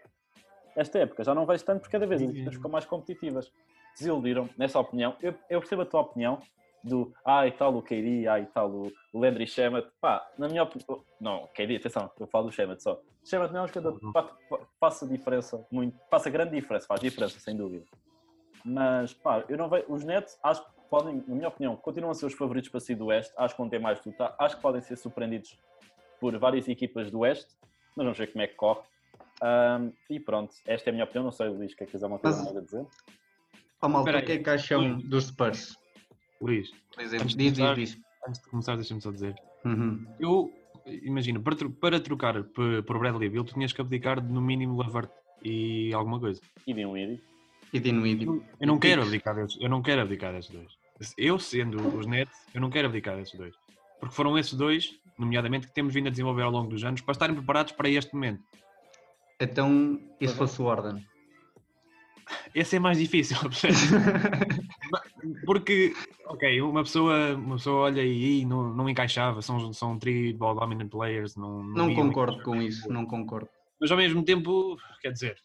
Esta época já não vejo tanto porque cada vez as Sim. equipas ficam mais competitivas. Desiludiram, nessa opinião. Eu, eu percebo a tua opinião do ah e tal o KD, ah e tal o, o Landry Shamet. Pá, na minha opinião. Não, KD, atenção, eu falo do Shamet só. Shamet não é um jogador que fa- faça diferença, muito, faça grande diferença, faz diferença, sem dúvida. Mas pá, eu não vejo. Os Nets, acho que podem, na minha opinião, continuam a ser os favoritos para sair do Oeste. Acho que vão ter mais luta. Acho que podem ser surpreendidos por várias equipas do Oeste, mas vamos ver como é que corre. Ahm, e pronto, esta é a minha opinião. Não sei, Luís, o que é que quiser uma coisa Mas- mais a dizer? Ó malta, o que é que acham dos Spurs? Luís, Por exemplo, Antes de diz, diz, começar- diz. antes de começar, deixa-me só dizer. Uhum. Eu imagino, para, para trocar por Bradley Bill, tu tinhas que abdicar de no mínimo Lavert e alguma coisa. E de um Idi. E Dinwiddie. Eu não quero abdicar desses, eu não quero abdicar desses dois. Eu sendo os Nets, eu não quero abdicar desses dois. Porque foram esses dois, nomeadamente, que temos vindo a desenvolver ao longo dos anos para estarem preparados para este momento. Então, e se fosse o Arden? Esse é mais difícil, [LAUGHS] percebes? [LAUGHS] Porque, ok, uma pessoa, uma pessoa olha e "Ih, não, não encaixava, são, são three ball dominant players, não, Não iam concordo com isso, não concordo. Mas ao mesmo tempo, quer dizer,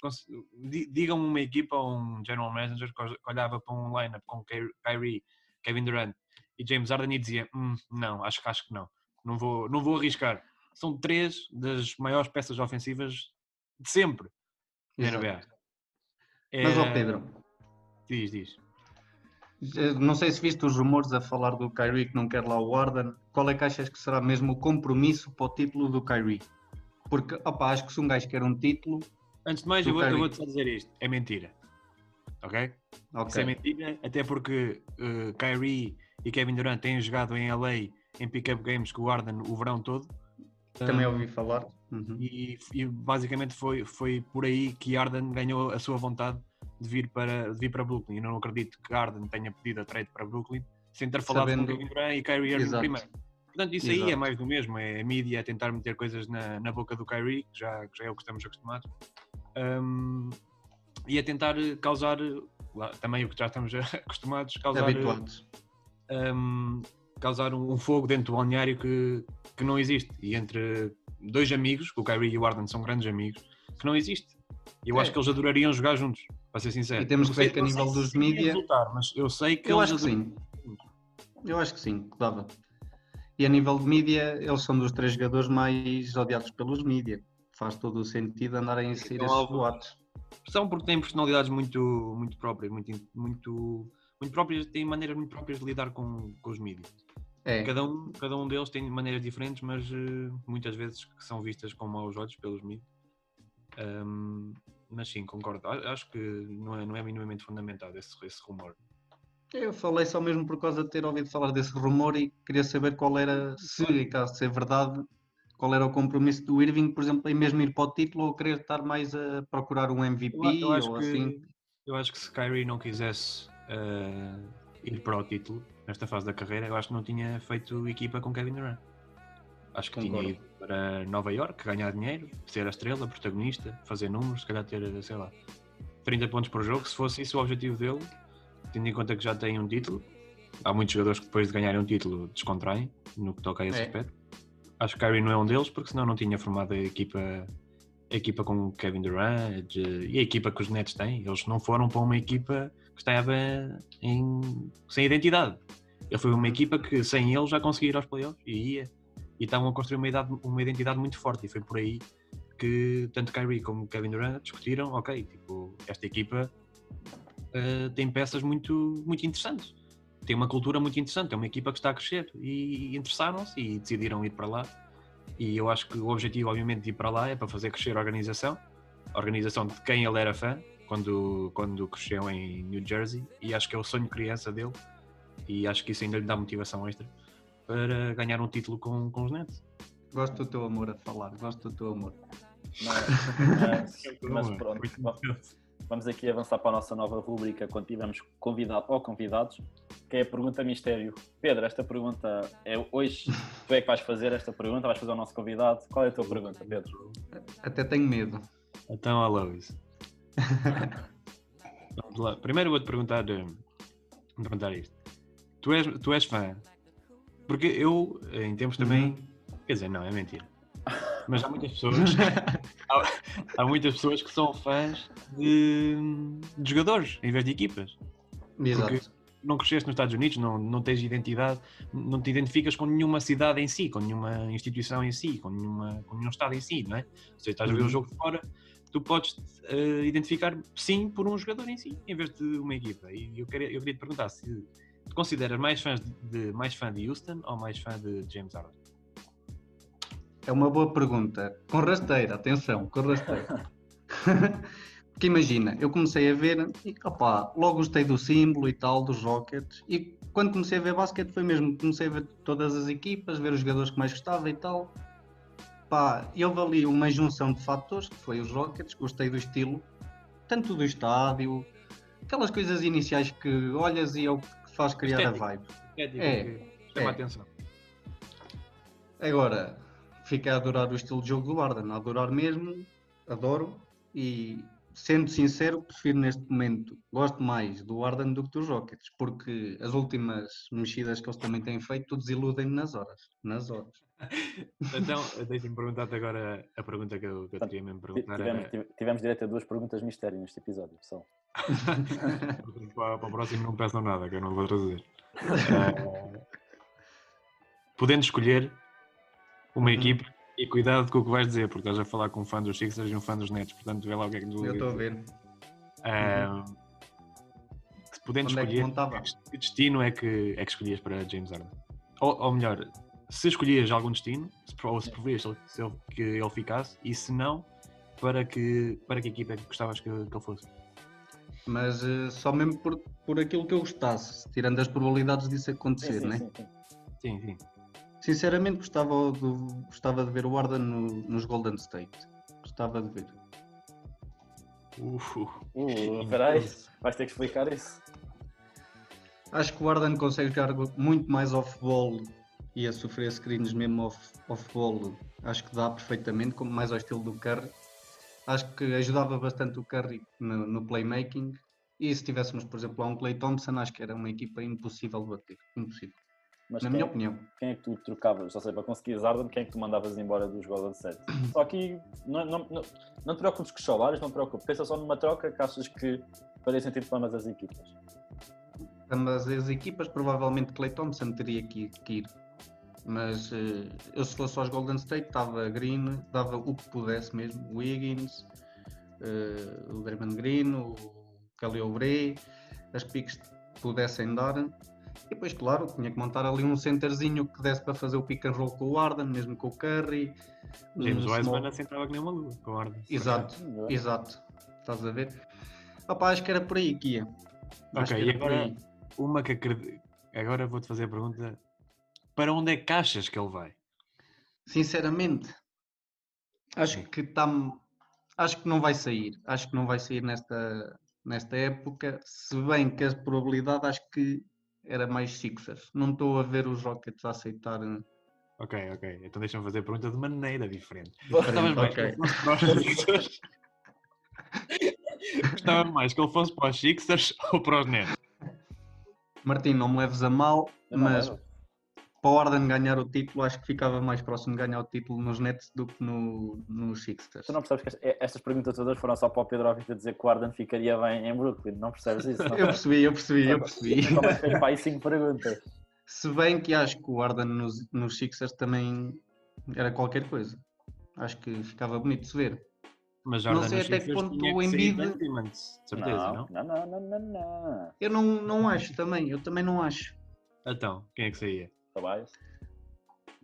cons- di- digam-me uma equipa ou um general manager que ol- que olhava para um lineup com Ky- Kyrie, Kevin Durant e James Harden e dizia: "Hum, não, acho, que- acho que não, não vou, não vou arriscar. São três das maiores peças ofensivas de sempre Exato. NBA. Mas, ó É- Pedro, Diz, diz. Eh, não sei se viste os rumores a falar do Kyrie que não quer lá o Arden. Qual é que achas que será mesmo o compromisso para o título do Kyrie? Porque, opa, acho que se um gajo quer um título, Antes de mais, eu vou, vou-te só dizer isto: é mentira. Ok? Isso é mentira, até porque uh, Kyrie e Kevin Durant têm jogado em LA em pick-up games com o Arden o verão todo. Também Um, ouvi falar. Uhum. e, e basicamente foi, foi por aí que Arden ganhou a sua vontade de vir para, de vir para Brooklyn. Eu não acredito que Arden tenha pedido a trade para Brooklyn sem ter falado Sabendo- com Durant e Kyrie Irving Exato. primeiro. Portanto, isso aí é Exato. mais do mesmo, é a mídia a tentar meter coisas na, na boca do Kyrie, que já, já é o que estamos acostumados, Um, e a tentar causar, também o que já estamos [LAUGHS] acostumados, causar, Habituados. um, causar um, fogo dentro do balneário que, que não existe. E entre dois amigos, o Kyrie e o Arden são grandes amigos, que não existe. E eu É. acho que eles adorariam jogar juntos, para ser sincero. E temos que ver que a nível dos iria mídia- resultar, mas eu sei que Eu acho que sim. Eu acho que sim, que dava. E a nível de mídia, eles são dos três jogadores mais odiados pelos mídia. Faz todo o sentido andarem a sair Então, esses boatos. São porque têm personalidades muito, muito próprias, muito, muito, muito próprias, têm maneiras muito próprias de lidar com, com os mídias. É, Cada um, cada um deles tem maneiras diferentes, mas eh, muitas vezes que são vistas com maus olhos pelos mídias. Ahm, mas sim, concordo. Acho que não é, não é minimamente fundamentado esse, esse rumor. eu falei só mesmo por causa de ter ouvido falar desse rumor e queria saber qual era, se em caso de ser verdade, qual era o compromisso do Irving, por exemplo, em mesmo ir para o título ou querer estar mais a procurar um MVP Eu, eu acho ou que, assim. eu acho que se Kyrie não quisesse eh, ir para o título nesta fase da carreira, eu acho que não tinha feito equipa com Kevin Durant. Acho que Concordo. tinha ido para Nova York, ganhar dinheiro, ser a estrela, protagonista, fazer números, se calhar ter, sei lá, 30 pontos por jogo. Se fosse isso o objetivo dele, tendo em conta que já tem um título, há muitos jogadores que depois de ganharem um título descontraem no que toca a esse É. aspecto. Acho que Kyrie não é um deles, porque senão não tinha formado a equipa, a equipa com Kevin Durant de- e a equipa que os Nets têm. Eles não foram para uma equipa que estava em, sem identidade. Ele foi uma equipa que sem ele já conseguia ir aos playoffs e ia. E estavam a construir uma, idade- uma identidade muito forte. E foi por aí que tanto Kyrie como Kevin Durant discutiram, ok, tipo, esta equipa eh, tem peças muito, muito interessantes. Tem uma cultura muito interessante, é uma equipa que está a crescer e interessaram-se e decidiram ir para lá. E eu acho que o objetivo, obviamente, de ir para lá é para fazer crescer a organização, a organização de quem ele era fã quando, quando cresceu em New Jersey, e acho que é o sonho criança dele, e acho que isso ainda lhe dá motivação extra para ganhar um título com, com os Nets. Gosto do teu amor a falar, gosto do teu amor. Mas, [LAUGHS] mas, pronto, vamos- aqui avançar para a nossa nova rubrica quando tivermos convidado ou convidados, que é a pergunta mistério. Pedro, esta pergunta é hoje, [LAUGHS] tu é que vais fazer esta pergunta, vais fazer ao nosso convidado. Qual é a tua pergunta, Pedro? Até tenho medo. Então, a Lois. [LAUGHS] Vamos lá. Primeiro vou-te perguntar, eh, vou perguntar isto. Tu és, tu és fã? Porque eu, eh, em tempos também. Quer dizer, não, é mentira. Mas há muitas pessoas. [LAUGHS] [LAUGHS] há, há muitas pessoas que são fãs de, de jogadores em vez de equipas. Exato. Não cresceste nos Estados Unidos, não, não tens identidade, não te identificas com nenhuma cidade em si, com nenhuma instituição em si, com, nenhuma, com nenhum estado em si, não é? Se estás a ver o Uhum. jogo de fora, tu podes eh, identificar sim por um jogador em si, em vez de uma equipa. E eu queria, eu queria te perguntar se consideras mais, fãs de, mais fã de Houston ou mais fã de James Harden? É uma boa pergunta. Com rasteira, atenção, com rasteira. [LAUGHS] Porque imagina, eu comecei a ver e opá, logo gostei do símbolo e tal, dos Rockets. E quando comecei a ver basquete foi mesmo, comecei a ver todas as equipas, ver os jogadores que mais gostava e tal. Pá, e houve ali uma junção de fatores, que foi os Rockets, gostei do estilo, tanto do estádio, aquelas coisas iniciais que olhas e é o que faz criar Estética. a vibe. É, É, chama é. a atenção. Agora, fiquei a adorar o estilo de jogo do Arden, a adorar mesmo, adoro e sendo sincero, prefiro neste momento, gosto mais do Arden do que dos Rockets, porque as últimas mexidas que eles também têm feito desiludem-me nas horas, nas horas. [LAUGHS] Então, deixa-me perguntar-te agora a pergunta que eu, que eu queria mesmo perguntar. Tivemos, Era, tivemos direito a duas perguntas mistério neste episódio, pessoal. [LAUGHS] para, para o próximo não peçam nada, que eu não vou trazer. [LAUGHS] Eh, podendo escolher uma Uhum. equipe e cuidado com o que vais dizer, porque estás a falar com um fã dos Sixers e um fã dos Nets, portanto vê lá o que é que tu Eu estou a ver. Eh, se podendo Onde é que escolher, que destino é que, é que escolhias para James Harden? Ou, ou melhor, se escolhias algum destino, se, ou se ele- que ele ficasse, e se não, para que, para que equipa é que gostavas que, que ele fosse? Mas eh, só mesmo por, por aquilo que eu gostasse, tirando as probabilidades disso Sim, acontecer, sim, né? sim, sim. Sim, sim. Sinceramente gostava de, gostava de ver o Arden no- nos Golden State. Gostava de ver. Uh, peraí, vais ter que explicar isso. Acho que o Arden consegue jogar muito mais off-ball e a sofrer screens mesmo off- off-ball. Acho que dá perfeitamente, como mais ao estilo do Curry. Acho que ajudava bastante o Curry no, no playmaking. E se tivéssemos, por exemplo, lá um Clay Thompson, acho que era uma equipa impossível de bater. Impossível. Mas Na quem, minha opinião. quem é que tu trocavas? Ou seja, para conseguires Arden, quem é que tu mandavas embora dos Golden State? [CLEARS THROAT] Só que não, não, não, não te preocupes com os salários, não te preocupes. Pensa só numa troca que achas que faria sentido para ambas as equipas. Ambas as equipas, provavelmente Clay Thompson teria que, que ir. Mas eh, eu, se fosse aos Golden State, dava Green, dava o que pudesse mesmo. O Wiggins, eh, o Draymond Green, o Kelly Oubre, as piques que pudessem dar. E depois, claro, tinha que montar ali um centerzinho que desse para fazer o pick and roll com o Arden, mesmo com o Curry. James um Wiseman small- assentava que nem uma lua com a ordem. Exato, exato. Estás a ver? Opa, acho que era por aí que ia. Acho Ok, que e agora uma que acredito. Agora vou-te fazer a pergunta: para onde é que achas que ele vai? Sinceramente, acho Sim. que está. Acho que não vai sair. Acho que não vai sair nesta, nesta época. Se bem que a probabilidade acho que era mais Sixers. Não estou a ver os Rockets a aceitar. eh, Ok, ok. Então deixa-me fazer a pergunta de maneira diferente. [LAUGHS] Gostavas mais ok. que ele fosse para os Sixers? [LAUGHS] Gostava mais que ele fosse para os Sixers ou para os Nets? Martim, não me leves a mal, Eu não mas levo. Para o Arden ganhar o título, acho que ficava mais próximo de ganhar o título nos Nets do que no, nos Sixers. Tu não percebes que est- estas perguntas todas foram só para o Pedro Ovita dizer que o Arden ficaria bem em Brooklyn. Não percebes isso? Não Eu percebi, eu percebi, eu percebi. Fez para aí cinco perguntas? Se bem que acho que o Arden nos, nos Sixers também era qualquer coisa. Acho que ficava bonito de se ver. Mas Não sei até que ponto o Embiid- certeza, não? não, não, não, não, não. Eu não, não acho também, eu também não acho. Então, quem é que saía? Tobias?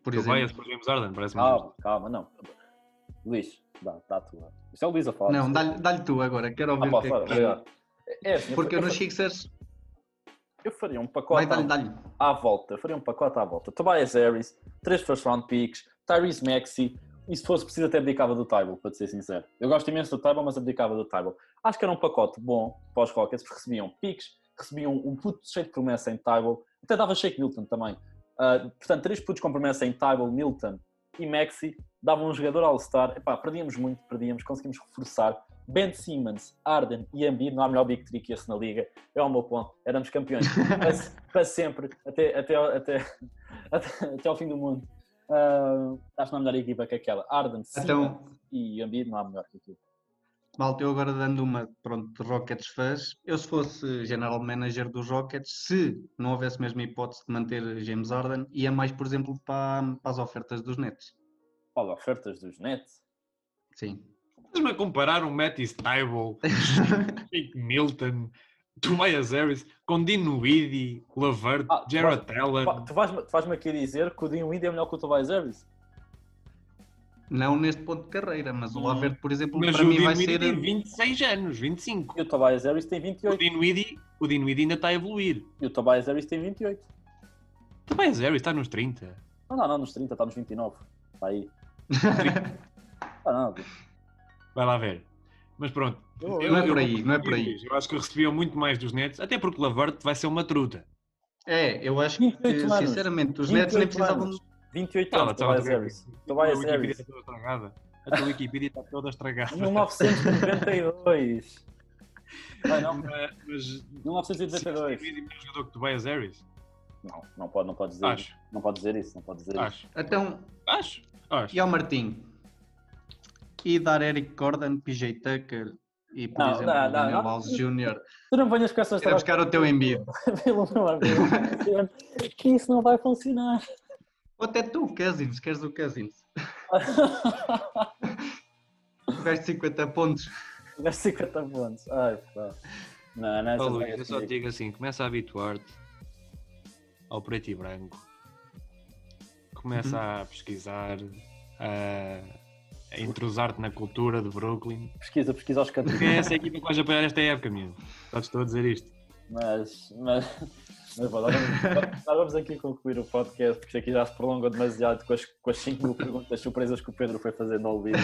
Por Tobias exemplo, por James Harden, parece-me Calma, justo. calma, não. Luís, dá, dá a tua. Isto é o Luís a falar. não, dá-lhe dá tu agora, quero Ah, ouvir pá, o que é fora, que- obrigado. É assim, eu Porque eu eu nos fa- Sixers, eu faria um vai, pacote dá-lhe, dá-lhe. à volta, eu faria um pacote à volta. Tobias Harris, 3 first round picks, Tyrese Maxey, e se fosse preciso até abdicava do Tybal, para te ser sincero. Eu gosto imenso do Tybal, mas abdicava do Tybal. Acho que era um pacote bom para os Rockets, porque recebiam picks, recebiam um puto cheio de promessa em Tybal, até dava Shake Milton também. Ah, portanto, três putos com promessa em Tybal, Milton e Maxi, davam um jogador All-Star. Epá, perdíamos muito, perdíamos, conseguimos reforçar. Ben Simmons, Arden e Embiid, não há melhor Big Three que esse na liga. É o meu ponto. Éramos campeões [LAUGHS] para, sempre, até, até, até, até, até ao fim do mundo. Ah, acho que não há melhor equipa que aquela. Arden, Simmons Então, e Embiid não há melhor que aquilo. Malta, eu agora dando uma, pronto, de Rockets fãs, eu se fosse general manager dos Rockets, se não houvesse mesmo a hipótese de manter James Harden, ia mais, por exemplo, para, para as ofertas dos Nets. Olha, ofertas dos Nets. Sim. Estás-me a comparar um Matty Stable, [LAUGHS] Jake Milton, Tobias Harris com Dinwiddie, Lavert, Ah, Jared. Pá, Tu vais-me vais aqui dizer que o Dinwiddie é melhor que o Tobias Harris? Não neste ponto de carreira, mas o Hum. Lavert, por exemplo, Mas para o mim vai ser. tem 26 anos, 25. E o Tobias Harris tem O 28. Dinwiddie, o Dinwiddie ainda está a evoluir. E o Tobias Harris tem 28. O Tobias Harris está nos 30. Não, não, não, nos 30, está nos 29. Está aí. [LAUGHS] Ah, não. Vai lá ver. Mas pronto. Não Eu- é por eu aí, não é por aí. Eu acho que recebiam muito mais dos Nets, até porque Lavert vai ser uma truta. É, eu acho que, 28 anos. sinceramente, os Nets nem 28 precisavam. anos. 28 Cala, anos, Tobias estava a Harris. A Tobias Wikipedia Harris. está toda estragada. A tua Wikipedia está toda estragada. 1992. Ai, não, Mas, mas 1992. Dinwiddie é melhor jogador que Tobias Harris? Não, não pode, não pode dizer isso. Acho. Não pode dizer isso, não pode dizer isso. Acho. Então, Acho. Acho. e ao Martim? E dar Eric Gordon, PJ Tucker e, por Não, exemplo, não, não, Daniel não. Alves Jr. Tu não venhas com essas Era buscar o teu Embiid. [LAUGHS] Pelo amor de Deus. Que [LAUGHS] isso não vai funcionar. Ou até tu, Cousins, queres o Cousins? De 50 pontos. Tiveste 50 pontos. Ai, pá. Não, não, Ó, essas Luís, eu só te digo assim: começa a habituar-te ao preto e branco, começa Uhum. a pesquisar, a, a entrosar-te na cultura de Brooklyn, Pesquisa, pesquisa aos cantos. porque é essa equipa que vais apoiar esta época, mesmo. Só te estou a dizer isto. Mas, mas, mas vamos, aqui concluir o podcast, porque isto aqui já se prolongou demasiado com as, com as 5 mil perguntas surpresas que o Pedro foi fazendo ao Luís.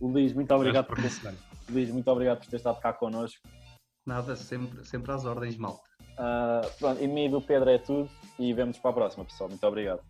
Luís, muito obrigado por ter, Luís, muito obrigado por ter estado cá connosco. Nada, sempre, sempre às ordens, malta. Ah, pronto, em mim e do Pedro é tudo e vemos para a próxima, pessoal. Muito obrigado.